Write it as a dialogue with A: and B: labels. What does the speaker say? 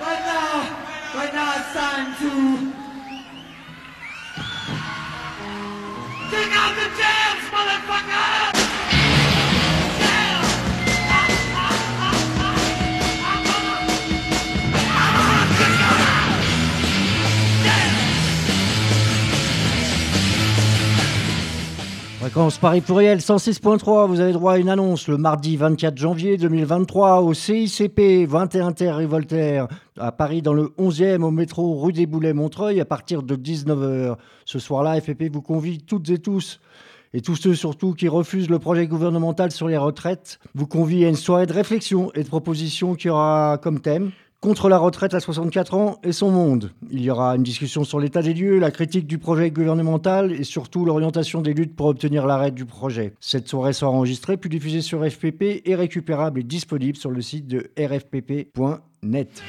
A: Right now, right now it's time to
B: Fréquence Paris Pluriel 106.3, vous avez droit à une annonce le mardi 24 janvier 2023 au CICP 21 Terre et Voltaire à Paris dans le 11e au métro rue des Boulets-Montreuil à partir de 19h. Ce soir-là, FPP vous convie toutes et tous et tous ceux surtout qui refusent le projet gouvernemental sur les retraites vous convie à une soirée de réflexion et de propositions qui aura comme thème Contre la retraite à 64 ans et son monde. Il y aura une discussion sur l'état des lieux, la critique du projet gouvernemental et surtout l'orientation des luttes pour obtenir l'arrêt du projet. Cette soirée sera enregistrée puis diffusée sur FPP et récupérable et disponible sur le site de rfpp.net.